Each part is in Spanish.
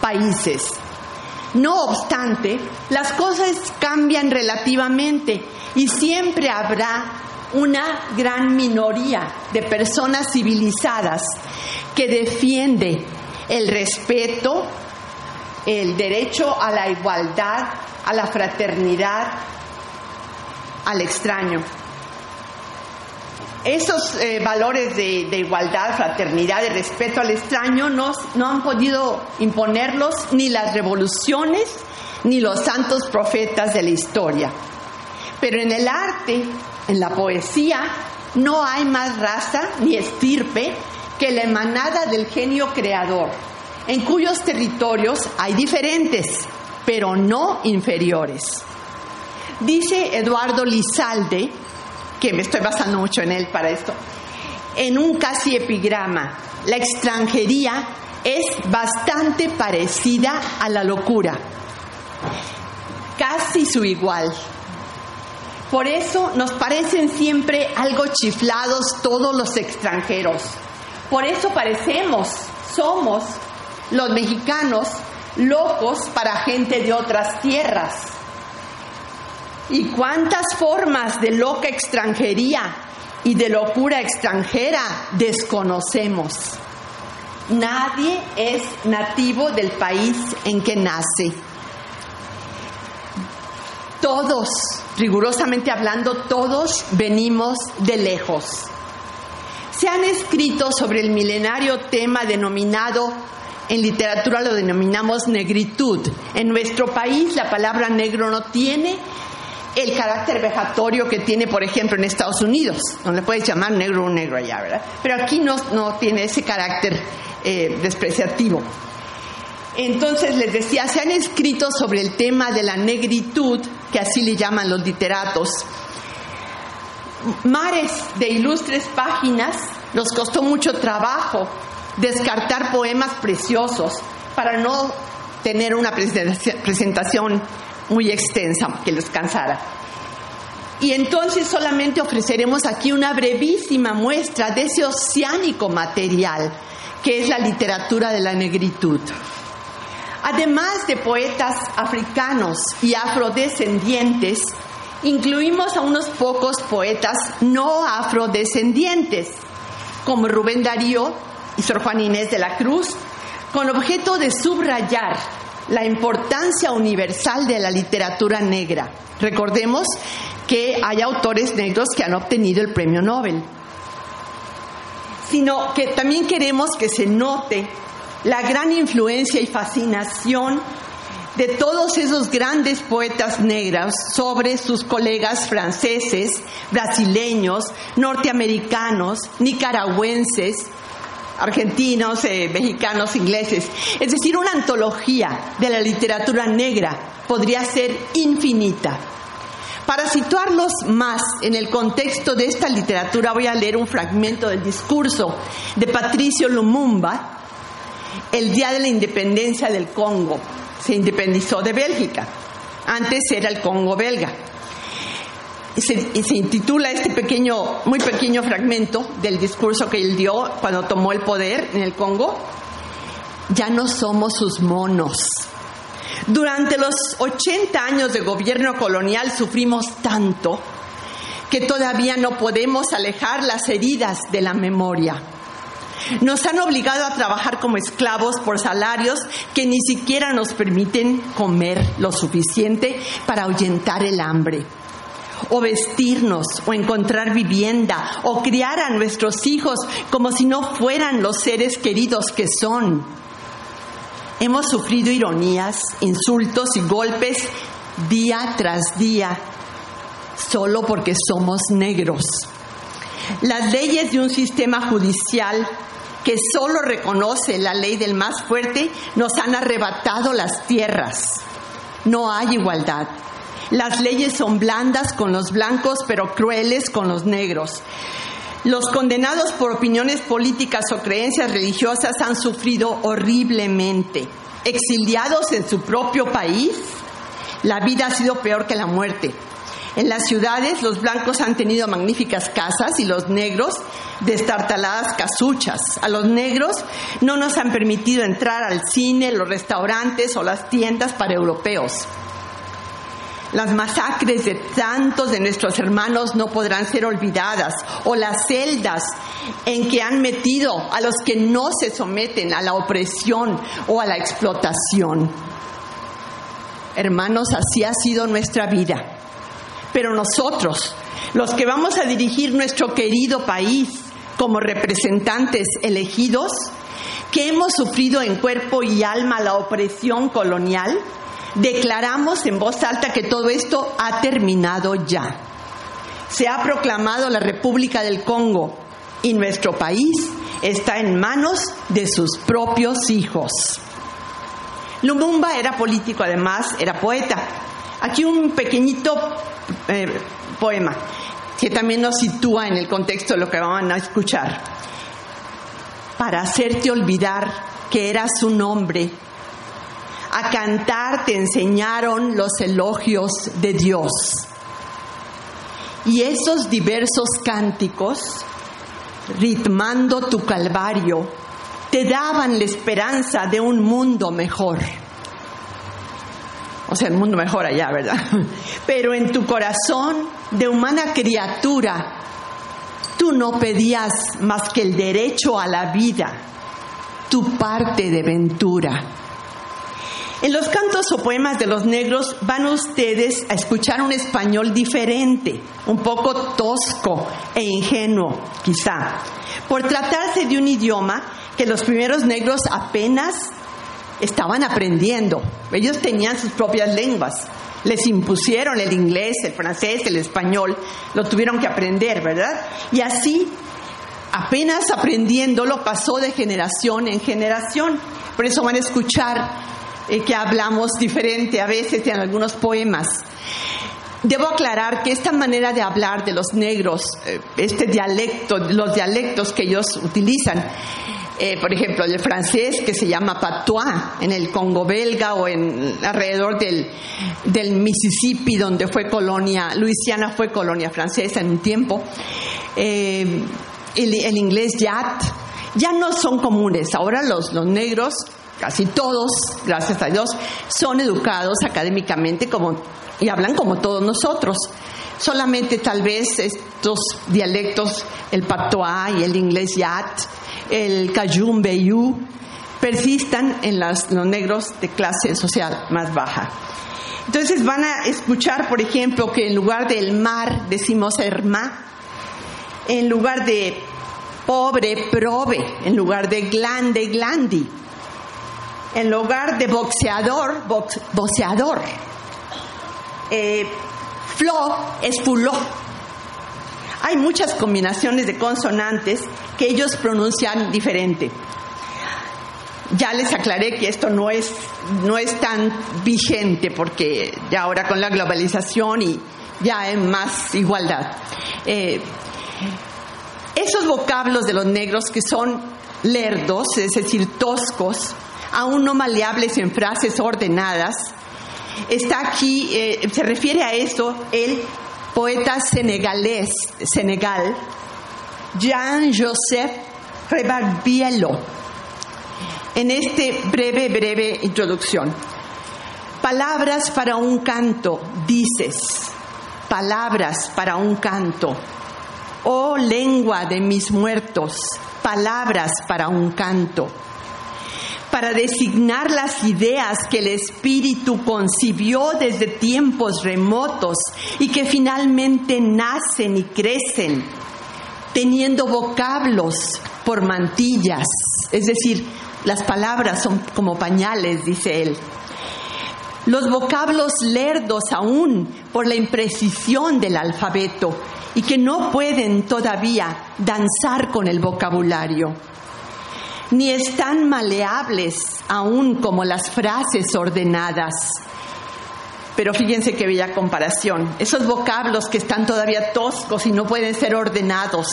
Países. No obstante, las cosas cambian relativamente y siempre habrá una gran minoría de personas civilizadas que defiende el respeto, el derecho a la igualdad, a la fraternidad, al extraño. Esos eh, valores de, igualdad, fraternidad y respeto al extraño no, no han podido imponerlos ni las revoluciones ni los santos profetas de la historia. Pero en el arte, en la poesía, no hay más raza ni estirpe que la emanada del genio creador, en cuyos territorios hay diferentes, pero no inferiores. Dice Eduardo Lizalde, que me estoy basando mucho en él para esto, en un casi epigrama, la extranjería es bastante parecida a la locura, casi su igual. Por eso nos parecen siempre algo chiflados todos los extranjeros. Por eso parecemos, somos los mexicanos locos para gente de otras tierras. ¿Y cuántas formas de loca extranjería y de locura extranjera desconocemos? Nadie es nativo del país en que nace. Todos, rigurosamente hablando, todos venimos de lejos. Se han escrito sobre el milenario tema denominado, en literatura lo denominamos negritud. En nuestro país la palabra negro no tiene el carácter vejatorio que tiene, por ejemplo, en Estados Unidos. Le puedes llamar negro un negro allá, ¿verdad? Pero aquí no, no tiene ese carácter eh, despreciativo. Entonces les decía, se han escrito sobre el tema de la negritud, que así le llaman los literatos, mares de ilustres páginas, nos costó mucho trabajo descartar poemas preciosos para no tener una presentación muy extensa que les cansara. Y entonces solamente ofreceremos aquí una brevísima muestra de ese oceánico material que es la literatura de la negritud. Además de poetas africanos y afrodescendientes, incluimos a unos pocos poetas no afrodescendientes, como Rubén Darío y Sor Juan Inés de la Cruz, con objeto de subrayar la importancia universal de la literatura negra. Recordemos que hay autores negros que han obtenido el premio Nobel, sino que también queremos que se note la gran influencia y fascinación de todos esos grandes poetas negros sobre sus colegas franceses, brasileños, norteamericanos, nicaragüenses, argentinos, eh, mexicanos, ingleses. Es decir, una antología de la literatura negra podría ser infinita. Para situarlos más en el contexto de esta literatura voy a leer un fragmento del discurso de Patricio Lumumba el día de la independencia del Congo. Se independizó de Bélgica. Antes era el Congo belga. Se, se, intitula este pequeño, muy pequeño fragmento del discurso que él dio cuando tomó el poder en el Congo. Ya no somos sus monos. Durante los 80 años de gobierno colonial sufrimos tanto que todavía no podemos alejar las heridas de la memoria. Nos han obligado a trabajar como esclavos por salarios que ni siquiera nos permiten comer lo suficiente para ahuyentar el hambre o vestirnos, o encontrar vivienda, o criar a nuestros hijos como si no fueran los seres queridos que son. Hemos sufrido ironías, insultos y golpes día tras día, solo porque somos negros. Las leyes de un sistema judicial que solo reconoce la ley del más fuerte, nos han arrebatado las tierras. No hay igualdad. Las leyes son blandas con los blancos, pero crueles con los negros. Los condenados por opiniones políticas o creencias religiosas han sufrido horriblemente. Exiliados en su propio país, la vida ha sido peor que la muerte. En las ciudades los blancos han tenido magníficas casas y los negros destartaladas casuchas. A los negros no nos han permitido entrar al cine, los restaurantes o las tiendas para europeos. Las masacres de tantos de nuestros hermanos no podrán ser olvidadas, o las celdas en que han metido a los que no se someten a la opresión o a la explotación. Hermanos, así ha sido nuestra vida. Pero nosotros, los que vamos a dirigir nuestro querido país como representantes elegidos, que hemos sufrido en cuerpo y alma la opresión colonial, declaramos en voz alta que todo esto ha terminado ya. Se ha proclamado la República del Congo y nuestro país está en manos de sus propios hijos. Lumumba era político, además era poeta. Aquí un pequeñito eh, poema que también nos sitúa en el contexto de lo que van a escuchar. Para hacerte olvidar que eras un hombre a cantar te enseñaron los elogios de Dios. Y esos diversos cánticos, ritmando tu calvario, te daban la esperanza de un mundo mejor. O sea, el mundo mejor allá, ¿verdad? Pero en tu corazón de humana criatura, tú no pedías más que el derecho a la vida, tu parte de ventura. En los cantos o poemas de los negros van ustedes a escuchar un español diferente, un poco tosco e ingenuo, quizá, por tratarse de un idioma que los primeros negros apenas estaban aprendiendo. Ellos tenían sus propias lenguas. Les impusieron el inglés, el francés, el español, lo tuvieron que aprender, ¿verdad? Y así, apenas aprendiéndolo, pasó de generación en generación. Por eso van a escuchar eh, que hablamos diferente a veces en algunos poemas. Debo aclarar que esta manera de hablar de los negros, eh, este dialecto, los dialectos que ellos utilizan, eh, por ejemplo, el francés que se llama patois en el Congo belga o en alrededor del, del Mississippi, donde fue colonia, Luisiana fue colonia francesa en un tiempo, el, el, inglés yat, ya no son comunes. Ahora los, los negros casi todos, gracias a Dios, son educados académicamente como, y hablan como todos nosotros. Solamente tal vez estos dialectos, el patois y el inglés yat, el cajun beyu, persistan en los negros de clase social más baja. Entonces van a escuchar, por ejemplo, que en lugar del mar decimos herma, en lugar de pobre, prove, en lugar de glande, glandi en lugar de boxeador, boxeador. Eh, flo es fuló. Hay muchas combinaciones de consonantes que ellos pronuncian diferente. Ya les aclaré que esto no es, no es tan vigente porque ya ahora con la globalización y ya hay más igualdad. Eh, esos vocablos de los negros que son lerdos, es decir, toscos, aún no maleables en frases ordenadas. Está aquí, eh, se refiere a esto el poeta senegalés, Senegal, Jean-Joseph Rebarbielo, en este breve, breve introducción. Palabras para un canto, dices, palabras para un canto. Oh lengua de mis muertos, palabras para un canto para designar las ideas que el Espíritu concibió desde tiempos remotos y que finalmente nacen y crecen, teniendo vocablos por mantillas, es decir, las palabras son como pañales, dice él. Los vocablos lerdos aún por la imprecisión del alfabeto y que no pueden todavía danzar con el vocabulario ni están maleables aún como las frases ordenadas. Pero fíjense qué bella comparación. Esos vocablos que están todavía toscos y no pueden ser ordenados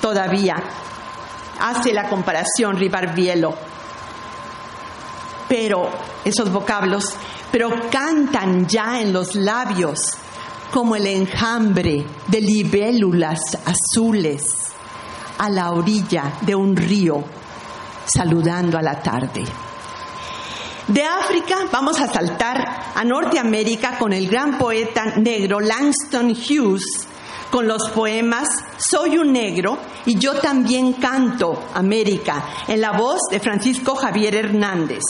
todavía. Hace la comparación Ribarbielo. Pero esos vocablos, pero cantan ya en los labios como el enjambre de libélulas azules a la orilla de un río saludando a la tarde. De África vamos a saltar a Norteamérica con el gran poeta negro Langston Hughes con los poemas Soy un negro y yo también canto América en la voz de Francisco Javier Hernández.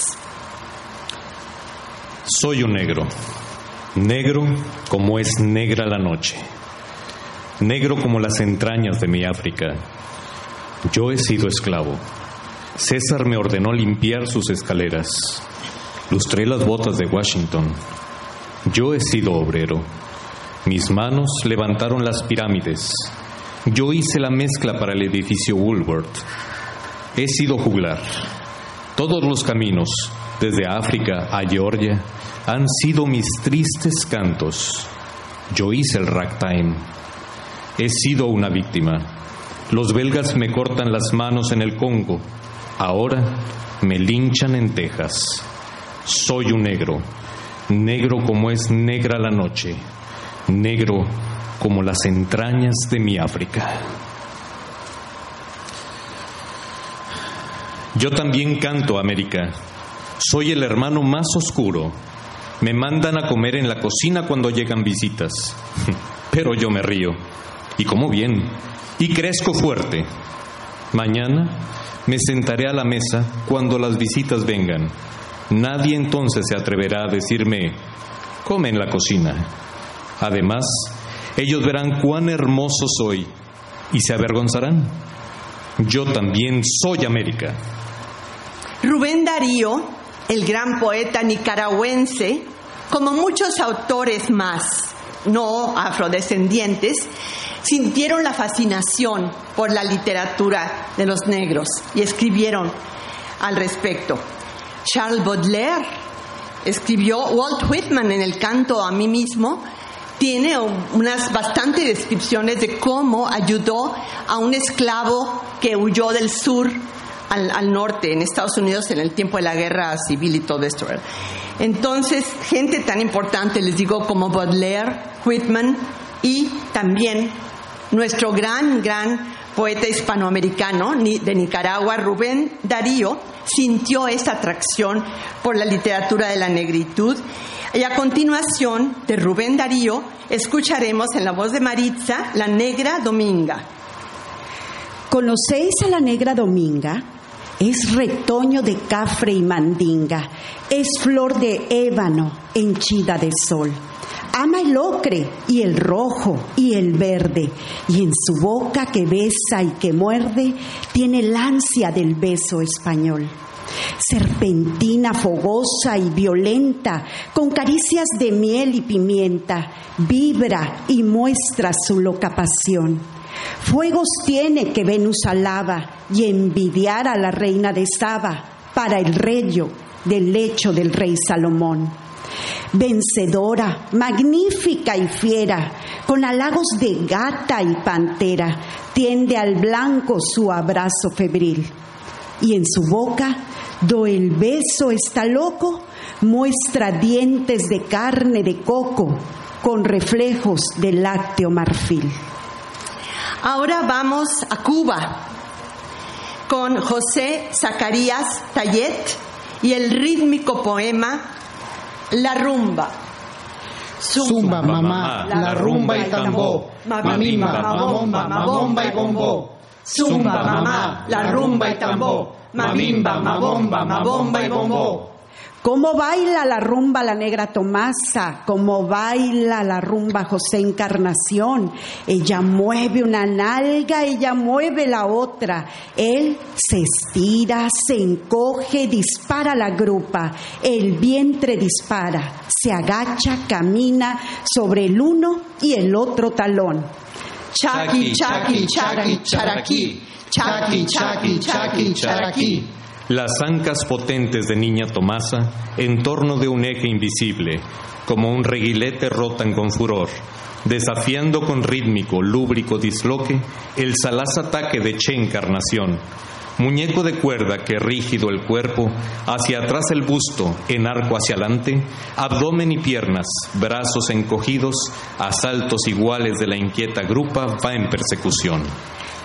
Soy un negro, negro como es negra la noche, negro como las entrañas de mi África. Yo he sido esclavo César me ordenó limpiar sus escaleras. Lustré las botas de Washington. Yo he sido obrero. Mis manos levantaron las pirámides. Yo hice la mezcla para el edificio Woolworth. He sido juglar. Todos los caminos, desde África a Georgia, han sido mis tristes cantos. Yo hice el ragtime. He sido una víctima. Los belgas me cortan las manos en el Congo. Ahora me linchan en Texas. Soy un negro, negro como es negra la noche, negro como las entrañas de mi África. Yo también canto América. Soy el hermano más oscuro. Me mandan a comer en la cocina cuando llegan visitas. Pero yo me río. Y como bien. Y crezco fuerte. Mañana me sentaré a la mesa cuando las visitas vengan. Nadie entonces se atreverá a decirme, come en la cocina. Además, ellos verán cuán hermoso soy y se avergonzarán. Yo también soy América. Rubén Darío, el gran poeta nicaragüense, como muchos autores más, no afrodescendientes, sintieron la fascinación por la literatura de los negros y escribieron al respecto. Charles Baudelaire escribió, Walt Whitman en el canto a mí mismo, tiene unas bastantes descripciones de cómo ayudó a un esclavo que huyó del sur al, norte, en Estados Unidos, en el tiempo de la guerra civil y todo esto. Entonces, gente tan importante, les digo, como Baudelaire, Whitman y también nuestro gran, gran poeta hispanoamericano de Nicaragua, Rubén Darío, sintió esta atracción por la literatura de la negritud. Y a continuación de Rubén Darío, escucharemos en la voz de Maritza La Negra Dominga. ¿Conocéis a la Negra Dominga? Es retoño de cafre y mandinga, es flor de ébano henchida de sol ama el ocre y el rojo y el verde, y en su boca que besa y que muerde, tiene el ansia del beso español. Serpentina, fogosa y violenta, con caricias de miel y pimienta, vibra y muestra su loca pasión. Fuegos tiene que Venus alaba y envidiar a la reina de Saba para el reyo del lecho del rey Salomón vencedora, magnífica y fiera, con halagos de gata y pantera, tiende al blanco su abrazo febril. Y en su boca, do el beso está loco, muestra dientes de carne de coco, con reflejos de lácteo marfil. Ahora vamos a Cuba con José Zacarías Tayet y el rítmico poema la rumba. Zumba, mamá, la rumba y tambor. Mamimba, mamomba, mamomba y bombo. Zumba, mamá, la rumba y tambor. Mamimba, mamomba, mamomba y bombo. Cómo baila la rumba la negra Tomasa, cómo baila la rumba José Encarnación. Ella mueve una nalga, ella mueve la otra. Él se estira, se encoge, dispara la grupa. El vientre dispara, se agacha, camina sobre el uno y el otro talón. Chaki, chaki, chaki, charaqui. Chaki, chaki, chaki, charaqui. Las ancas potentes de Niña Tomasa en torno de un eje invisible, como un reguilete rotan con furor, desafiando con rítmico, lúbrico disloque el salaz ataque de Che Encarnación, muñeco de cuerda que rígido el cuerpo, hacia atrás el busto, en arco hacia adelante, abdomen y piernas, brazos encogidos, a saltos iguales de la inquieta grupa, va en persecución.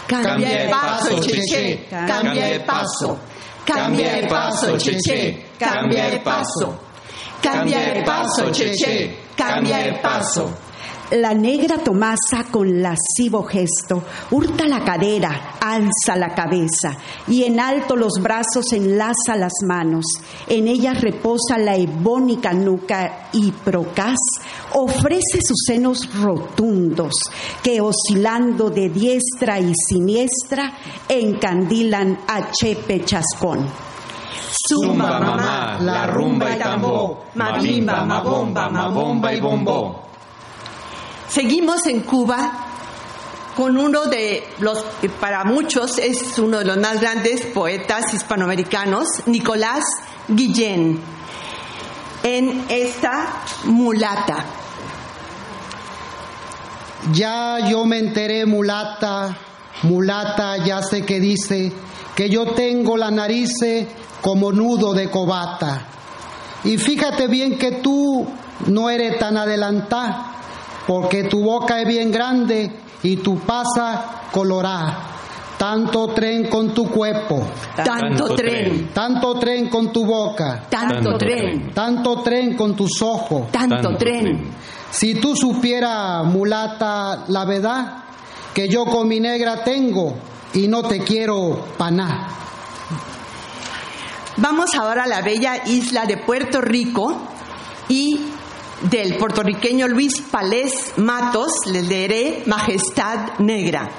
Cambia el paso, cheche, cambia el paso. Cambia el paso, cheche, cambia el paso. Cambia el paso, cheche, cambia el paso. La negra Tomasa con lascivo gesto hurta la cadera, alza la cabeza y en alto los brazos enlaza las manos. En ellas reposa la ebónica nuca y procaz ofrece sus senos rotundos que oscilando de diestra y siniestra encandilan a Chepe Chascón. Zumba, mamá, la rumba y tambor, mabimba, mabomba, mabomba y bombó. Seguimos en Cuba con uno de los, para muchos es uno de los más grandes poetas hispanoamericanos, Nicolás Guillén, en esta mulata. Ya yo me enteré, mulata, mulata, ya sé que dice que yo tengo la nariz como nudo de cobata. Y fíjate bien que tú no eres tan adelantada porque tu boca es bien grande y tu pasa colorá. Tanto tren con tu cuerpo, Tanto tren, tanto tren con tu boca, tanto tren, tanto tren con tus ojos. tanto tren. Si tú supiera, mulata, la verdad, que yo con mi negra tengo y no te quiero paná. Vamos ahora a la bella isla de Puerto Rico y del puertorriqueño Luis Palés Matos le leeré Majestad Negra.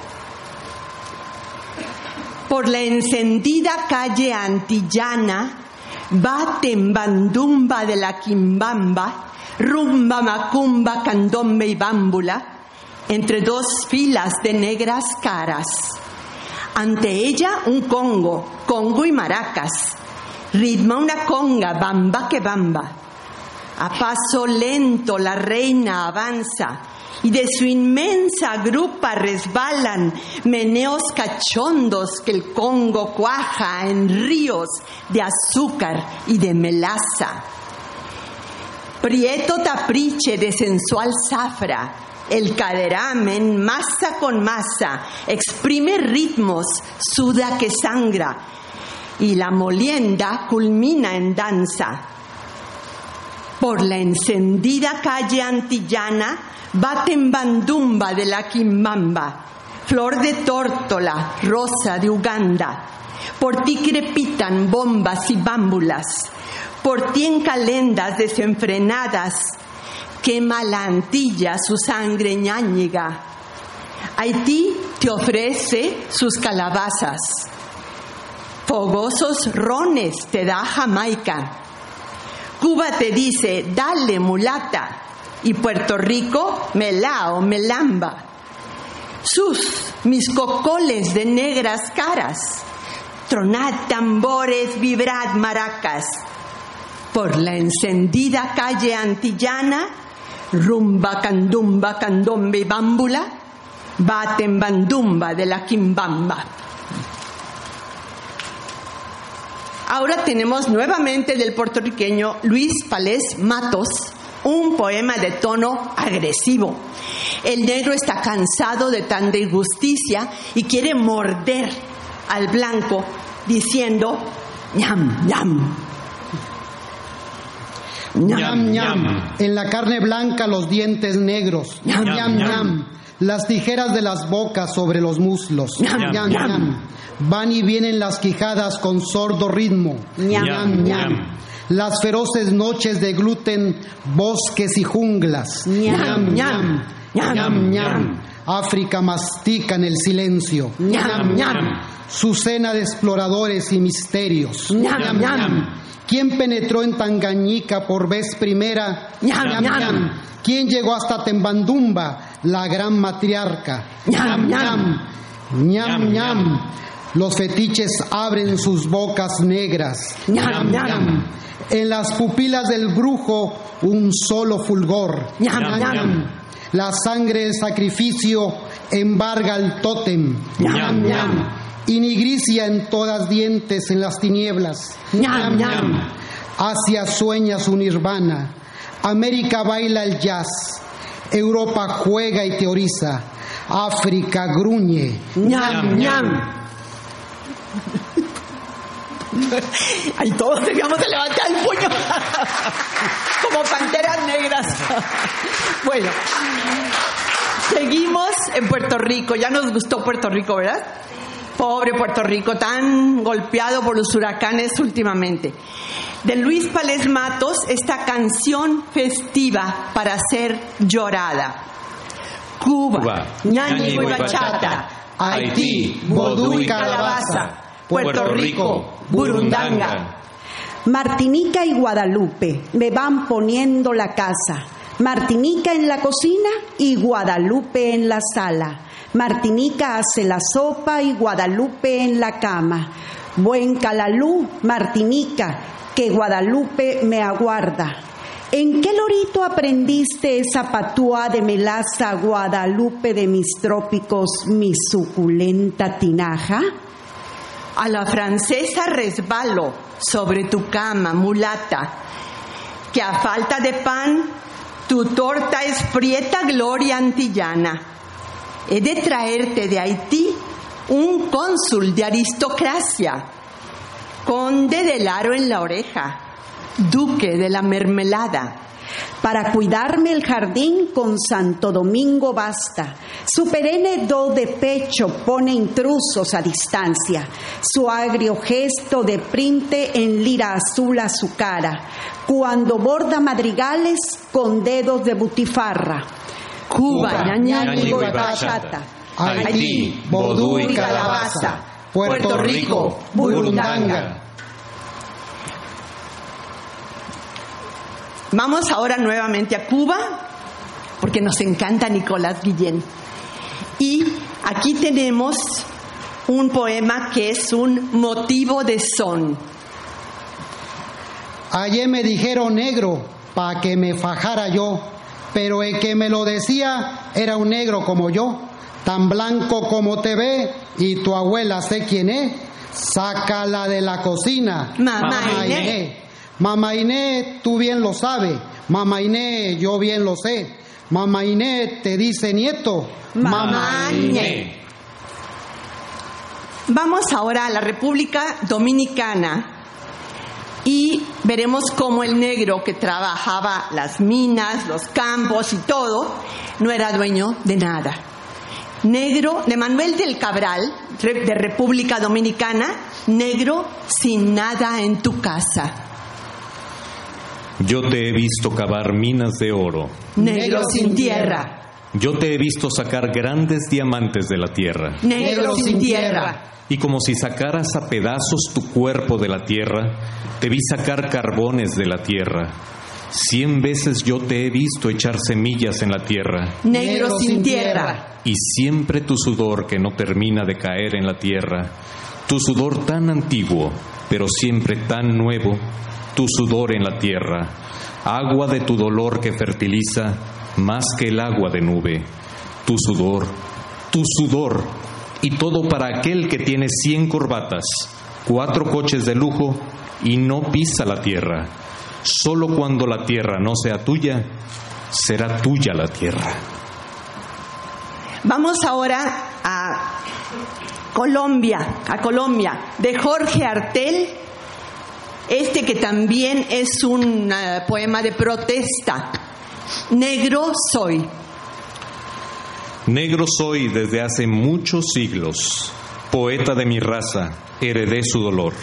Por la encendida calle antillana, va tembandumba de la quimbamba, rumba macumba, candombe y bámbula, entre dos filas de negras caras. Ante ella un congo, congo y maracas, ritma una conga, bamba que bamba. A paso lento la reina avanza y de su inmensa grupa resbalan meneos cachondos que el Congo cuaja en ríos de azúcar y de melaza. Prieto tapriche de sensual zafra, el caderamen, masa con masa, exprime ritmos, suda que sangra, y la molienda culmina en danza. Por la encendida calle antillana baten bandumba de la quimbamba, flor de tórtola, rosa de Uganda. Por ti crepitan bombas y bámbulas, por ti en calendas desenfrenadas, quema la antilla su sangre ñáñiga. Haití te ofrece sus calabazas, fogosos rones te da Jamaica. Cuba te dice, dale mulata, y Puerto Rico, melao, melamba. Sus, mis cocoles de negras caras, tronad tambores, vibrad maracas. Por la encendida calle antillana, rumba, candumba, candombe y bámbula, baten bandumba de la quimbamba. Ahora tenemos nuevamente del puertorriqueño Luis Palés Matos un poema de tono agresivo. El negro está cansado de tanta injusticia y quiere morder al blanco diciendo ñam, ñam. Ñam, ñam. En la carne blanca los dientes negros. Ñam, ñam, ñam. Las tijeras de las bocas sobre los muslos. Ñam, ñam, ñam. ñam. Van y vienen las quijadas con sordo ritmo. Ñam, ñam, ñam. Las feroces noches de gluten, bosques y junglas. Ñam, ñam. Ñam, ñam, ñam. África mastica en el silencio. Ñam, ñam. Su cena de exploradores y misterios. Ñam, ñam. ¿Quién penetró en Tangañica por vez primera? Ñam, ñam. ¿Quién llegó hasta Tembandumba? la gran matriarca. Ñam, ñam. ñam, ñam. Los fetiches abren sus bocas negras. Ñam, ñam. En las pupilas del brujo un solo fulgor. La sangre del sacrificio embarga el tótem. Y nigricia en todas dientes en las tinieblas. Asia sueña su nirvana. América baila el jazz. Europa juega y teoriza. África gruñe. Ñam, ñam. Ay, todos teníamos que levantar el puño. Como panteras negras. Bueno, seguimos en Puerto Rico. Ya nos gustó Puerto Rico, ¿verdad? Pobre Puerto Rico, tan golpeado por los huracanes últimamente. De Luis Pales Matos, esta canción festiva para ser llorada. Cuba, Cuba, ñáñigo y bachata, Haití, vodú y calabaza, Puerto Rico, burundanga. Martinica y Guadalupe me van poniendo la casa. Martinica en la cocina y Guadalupe en la sala. Martinica hace la sopa y Guadalupe en la cama. Buen calalú, Martinica, que Guadalupe me aguarda. ¿En qué lorito aprendiste esa patúa de melaza, Guadalupe de mis trópicos, mi suculenta tinaja? A la francesa resbalo sobre tu cama, mulata, que a falta de pan tu torta es prieta gloria antillana. He de traerte de Haití un cónsul de aristocracia, conde del aro en la oreja, duque de la mermelada. Para cuidarme el jardín con Santo Domingo basta. Su perenne do de pecho pone intrusos a distancia. Su agrio gesto deprinte en lira azul a su cara. Cuando borda madrigales con dedos de butifarra. Cuba, y bachata, Haití, vodú y calabaza. Puerto Rico, burundanga. Vamos ahora nuevamente a Cuba, porque nos encanta Nicolás Guillén. Y aquí tenemos un poema que es un motivo de son. Ayer me dijeron negro pa' que me fajara yo, pero el que me lo decía era un negro como yo, tan blanco como te ve y tu abuela sé quién es. Sácala de la cocina. Mamá Inés. Mamá Inés, tú bien lo sabes. Mamá Inés, yo bien lo sé. Mamá Inés te dice nieto. Mamá Inés. Vamos ahora a la República Dominicana y veremos cómo el negro que trabajaba las minas, los campos y todo, no era dueño de nada. Negro de Manuel del Cabral, de República Dominicana, negro sin nada en tu casa. Yo te he visto cavar minas de oro. Negro sin tierra, Yo te he visto sacar grandes diamantes de la tierra. negro sin tierra, Y como si sacaras a pedazos tu cuerpo de la tierra, te vi sacar carbones de la tierra. Cien veces yo te he visto echar semillas en la tierra, negro sin tierra. y siempre tu sudor que no termina de caer en la tierra, tu sudor tan antiguo, pero siempre tan nuevo, tu sudor en la tierra, agua de tu dolor que fertiliza más que el agua de nube, tu sudor, tu sudor, y todo para aquel que tiene cien corbatas, cuatro coches de lujo y no pisa la tierra. Solo cuando la tierra no sea tuya, será tuya la tierra. Vamos ahora a Colombia, a Colombia, de Jorge Artel, este que también es un eh, poema de protesta. Negro soy. Negro soy desde hace muchos siglos, poeta de mi raza, heredé su dolor.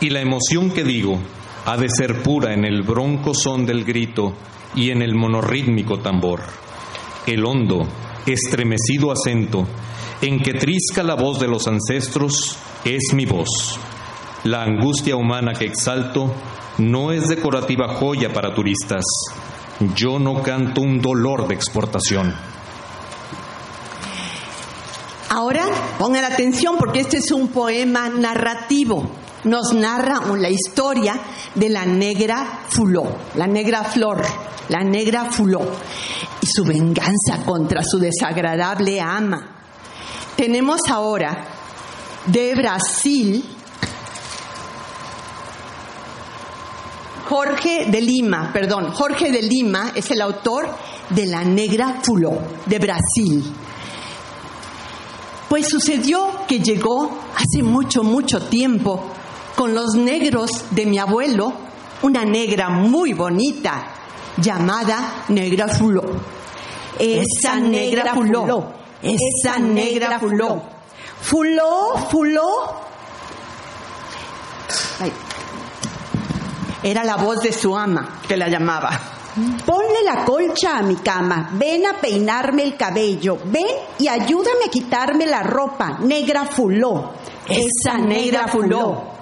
Y la emoción que digo ha de ser pura en el bronco son del grito y en el monorrítmico tambor. El hondo, estremecido acento en que trisca la voz de los ancestros es mi voz. La angustia humana que exalto no es decorativa joya para turistas. Yo no canto un dolor de exportación. Pongan atención porque este es un poema narrativo. Nos narra la historia de la negra Fuló, la negra Flor, la negra Fuló y su venganza contra su desagradable ama. Tenemos ahora de Brasil Jorge de Lima, perdón, Jorge de Lima es el autor de La Negra Fuló, de Brasil. Pues sucedió que llegó hace mucho, mucho tiempo con los negros de mi abuelo, una negra muy bonita, llamada Negra Fuló. Esa negra Fuló, esa negra Fuló. Fuló, fuló. Era la voz de su ama que la llamaba. Ponle la colcha a mi cama, ven a peinarme el cabello, ven y ayúdame a quitarme la ropa, negra fuló. Esa negra fuló.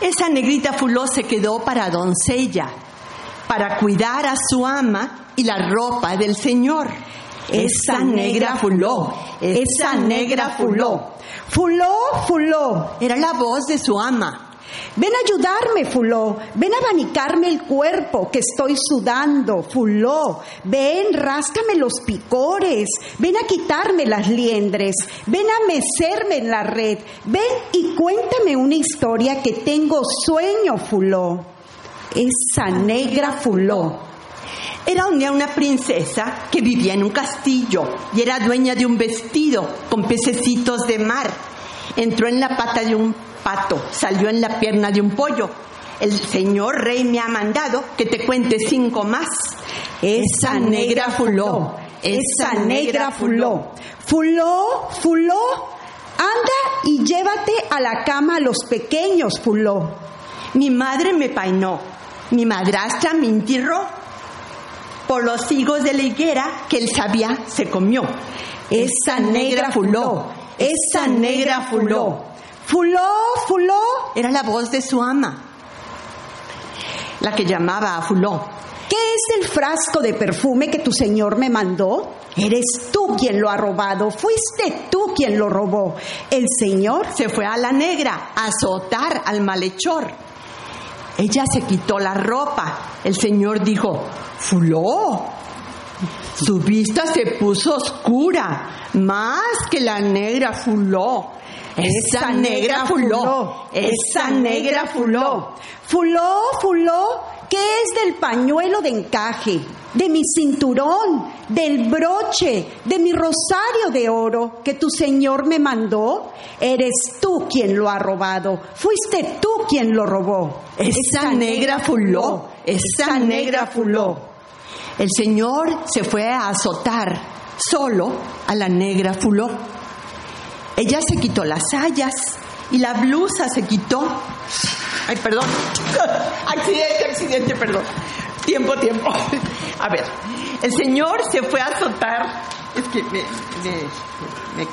Esa negrita fuló se quedó para doncella, para cuidar a su ama y la ropa del Señor. Esa negra fuló, esa negra fuló. Fuló, fuló. Era la voz de su ama. Ven a ayudarme, Fuló. Ven a abanicarme el cuerpo que estoy sudando, Fuló. Ven, ráscame los picores. Ven a quitarme las liendres. Ven a mecerme en la red. Ven y cuéntame una historia que tengo sueño, Fuló. Esa negra Fuló. Era una princesa que vivía en un castillo y era dueña de un vestido con pececitos de mar. Entró en la pata de un salió en la pierna de un pollo. El señor rey me ha mandado que te cuente cinco más. Esa negra fuló, esa negra fuló. Fuló, fuló. Anda y llévate a la cama a los pequeños, fuló. Mi madre me peinó, mi madrastra me entirró por los higos de la higuera que el sabía se comió. Esa negra fuló, esa negra fuló. Fuló, fuló. Era la voz de su ama, la que llamaba a Fuló. ¿Qué es el frasco de perfume que tu señor me mandó? Eres tú quien lo ha robado, fuiste tú quien lo robó. El señor Se fue a la negra a azotar al malhechor. Ella se quitó la ropa. El señor dijo, Fuló, su vista se puso oscura, más que la negra Fuló. Esa negra Fuló, esa negra Fuló. Fuló, fuló, ¿qué es del pañuelo de encaje? De mi cinturón, del broche, de mi rosario de oro que tu señor me mandó. Eres tú quien lo ha robado, fuiste tú quien lo robó. Esa negra Fuló, esa negra Fuló. El señor se fue a azotar solo a la negra Fuló. Ella se quitó las sayas y la blusa se quitó. Ay, perdón. Accidente, accidente, perdón. Tiempo, tiempo. A ver, el señor se fue a azotar. Es que me, me-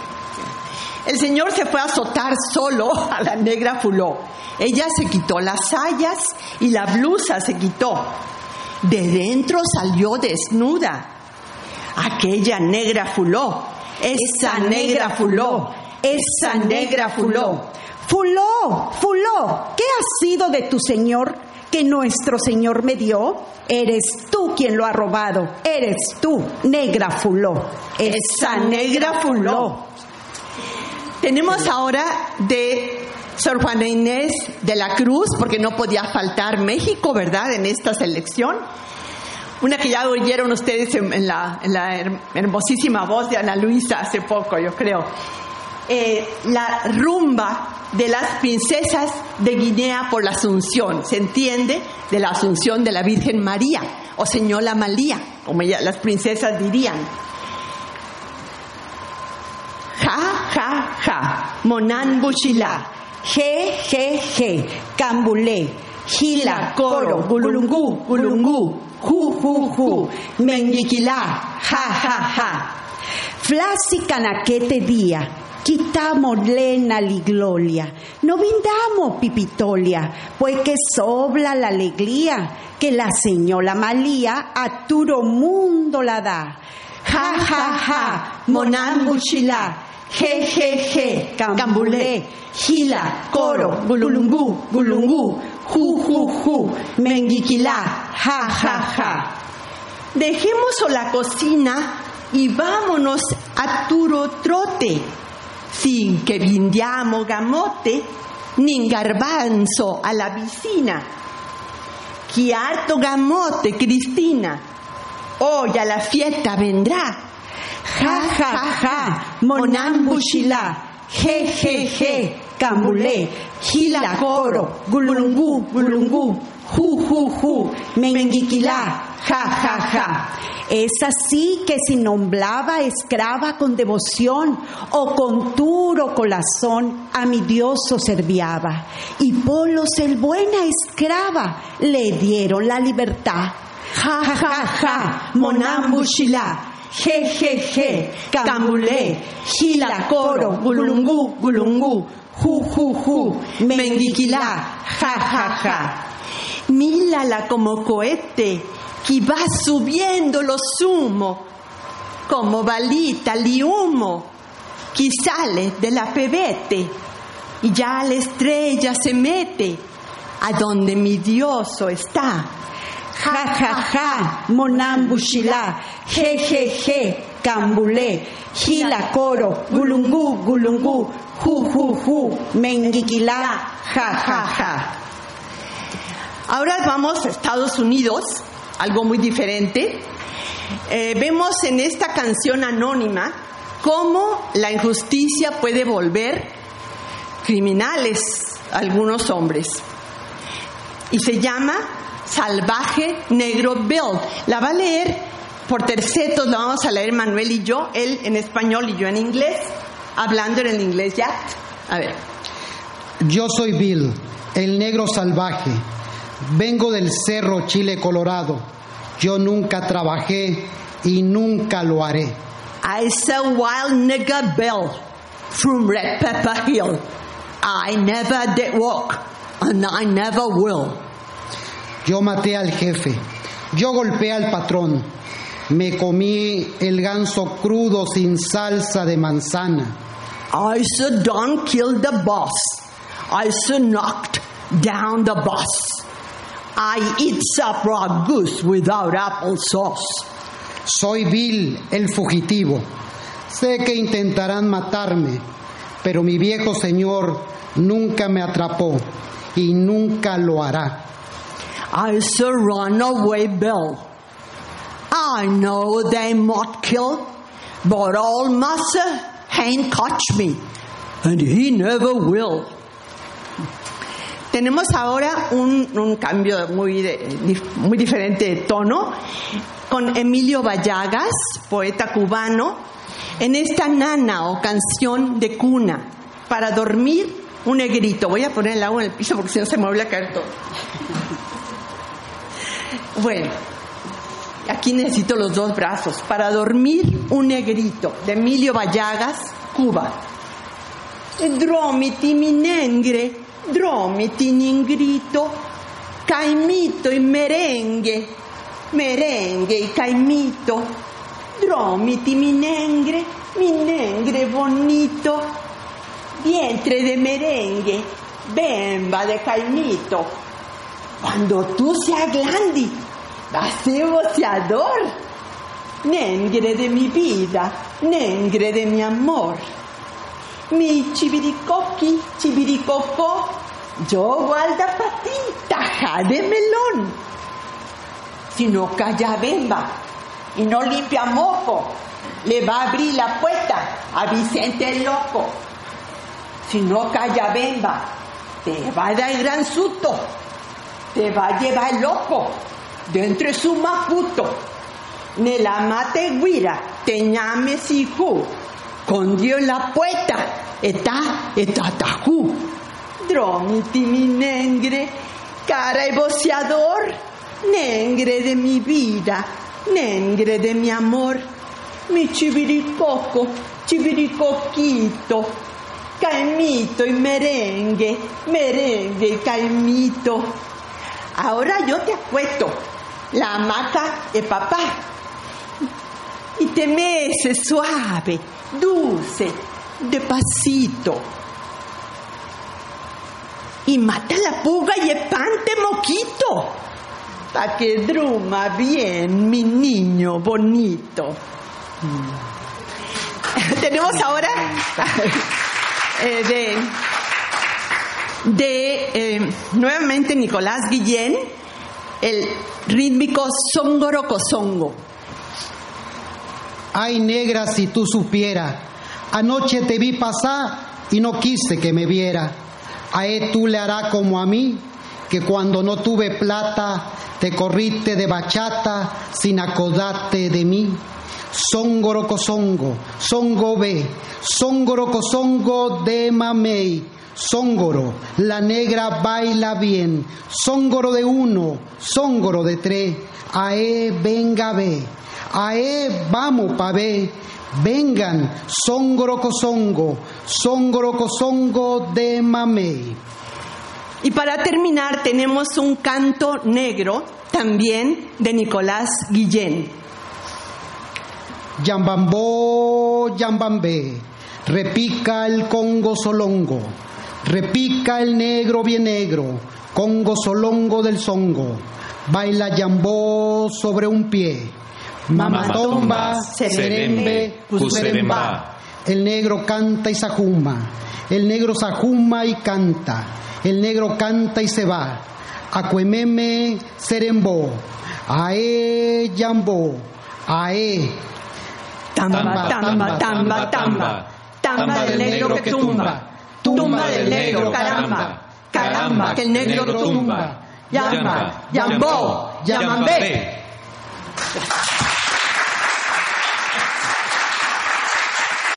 el señor se fue a azotar solo a la negra Fuló. Ella se quitó las sayas y la blusa se quitó. De dentro salió desnuda. Aquella negra Fuló. Esa negra Fuló. Esa negra Fuló. Fuló, fuló, ¿qué ha sido de tu señor que nuestro señor me dio? Eres tú quien lo ha robado, eres tú, negra fuló. Esa negra Fuló. Tenemos ahora de Sor Juana Inés de la Cruz, porque no podía faltar México, ¿verdad?, en esta selección. Una que ya oyeron ustedes en, la, hermosísima voz de Ana Luisa hace poco, yo creo. Eh, la rumba de las princesas de Guinea por la Asunción, ¿se entiende? De la Asunción de la Virgen María, o Señora María, como las princesas dirían. Ja, ja, ja, Monan Buchila, G, G, G, Cambulé, Gila, Coro, Gulungú, Gulungú, Ju, Ju, Ju, Menguiquilá, Ja, Ja, Ja. Flasi canaquete día, quitamos lena liglolia, no vindamos pipitolia, pues que sobla la alegría, que la señora Malía a turo mundo la da. Ja, ja, ja, monan buchilá, je, je, je, cambulé, gila, coro, gulungú, gulungú, ju, ju, ju, menguiquilá, ja, ja, ja. Dejemos la cocina y vámonos a turo trote, sin que vindiamo gamote, ni garbanzo a la vicina. Que harto gamote, Cristina, hoy a la fiesta vendrá. Ja, ja, ja, monambushila, je, je, je, cambulé, gila coro, gulungú, gulungú, ju, ju, ju, menguiquilá, ja, ja, ja. Es así que si nombraba esclava con devoción o con duro corazón a mi Dios serviaba. Y Polos el buena esclava le dieron la libertad. Ja, ja, ja, monambushila, je, je, je, cambulé, gila coro, gulungú, gulungú, ju, ju, ju, menguiquilá, ja, ja, ja. Mírala como cohete que va subiendo lo sumo, como balita li humo que sale de la pebete y ya la estrella se mete a donde mi dioso está. Ja, ja, ja, monambushila, je, je, je, cambulé, gila coro, gulungú, gulungú, ju, ju, ju, menguiquilá, ja, ja, ja. Ahora vamos a Estados Unidos, algo muy diferente. Eh, vemos en esta canción anónima cómo la injusticia puede volver criminales a algunos hombres. Y se llama Salvaje Negro Bill. La va a leer por tercetos, la vamos a leer Manuel y yo, él en español y yo en inglés, hablando en el inglés ya. A ver. Yo soy Bill, el negro salvaje. Vengo del cerro Chile Colorado. Yo nunca trabajé y nunca lo haré. I a wild nigger Bill from Red Pepper Hill. I never did walk and I never will. Yo maté al jefe. Yo golpeé al patrón. Me comí el ganso crudo sin salsa de manzana. I said don't kill the boss. I said knocked down the boss. I eat raw goose without applesauce. Soy Bill, el fugitivo. Sé que intentarán matarme, pero mi viejo señor nunca me atrapó y nunca lo hará. I shall run away, Bill. I know they might kill, but old massa ain't catch me, and he never will. Tenemos ahora un, un cambio muy, muy diferente de tono con Emilio Vallagas, poeta cubano, en esta nana o canción de cuna para dormir un negrito. Voy a poner el agua en el piso porque si no se me vuelve a caer todo. Bueno, aquí necesito los dos brazos para dormir un negrito de Emilio Vallagas, Cuba. Dromiti mi negre, dromiti ningrito, caimito y merengue, merengue y caimito, dromiti mi negre, mi negre bonito, vientre de merengue, bemba de caimito. Cuando tú seas grande, vas a ser boceador, negre de mi vida, negre de mi amor. Mi chibiricoqui, chibiricocó, yo guarda para ti, taja de melón. Si no calla bemba y no limpia moco, le va a abrir la puerta a Vicente el loco. Si no calla bemba, te va a dar gran susto, te va a llevar loco dentro de su maputo. Nella mate guira, te llame sihu, con Dios la puerta, está, está tajú. Dromiti mi negre, cara y boceador, negre de mi vida, negre de mi amor, mi chiviricoco, chiviricoquito, caimito y merengue, merengue y caimito. Ahora yo te acuesto la hamaca de papá y te mece suave, dulce, de pasito. Y mata la puga y espante moquito. Pa' que druma bien, mi niño bonito. Tenemos ahora eh, de, de eh, nuevamente Nicolás Guillén, el rítmico Zongoro Cozongo. Ay, negra, si tú supieras, anoche te vi pasar y no quise que me viera. A él tú le hará como a mí, que cuando no tuve plata, te corriste de bachata sin acordarte de mí. Songoro cozongo, songo ve, songoro cozongo de mamey. Songoro, la negra baila bien, songoro de uno, songoro de tres, ae venga ve, ae vamos pa ve, vengan, songoro cozongo, songoro cozongo de mamey. Y para terminar tenemos un canto negro también de Nicolás Guillén. Yambambó, yambambé, repica el congo solongo, repica el negro bien negro, congo solongo del songo, baila yambó sobre un pie, mamatomba, serembe, cuseremba. El negro canta y sajuma, el negro sajuma y canta, el negro canta y se va, acuememe, serembó, ae, yambó, ae, Tamba, tamba, tamba, tamba. Tamba del negro que tumba. Tumba del negro, caramba. Caramba, que el negro tumba. Yamba, yambó, yamambé.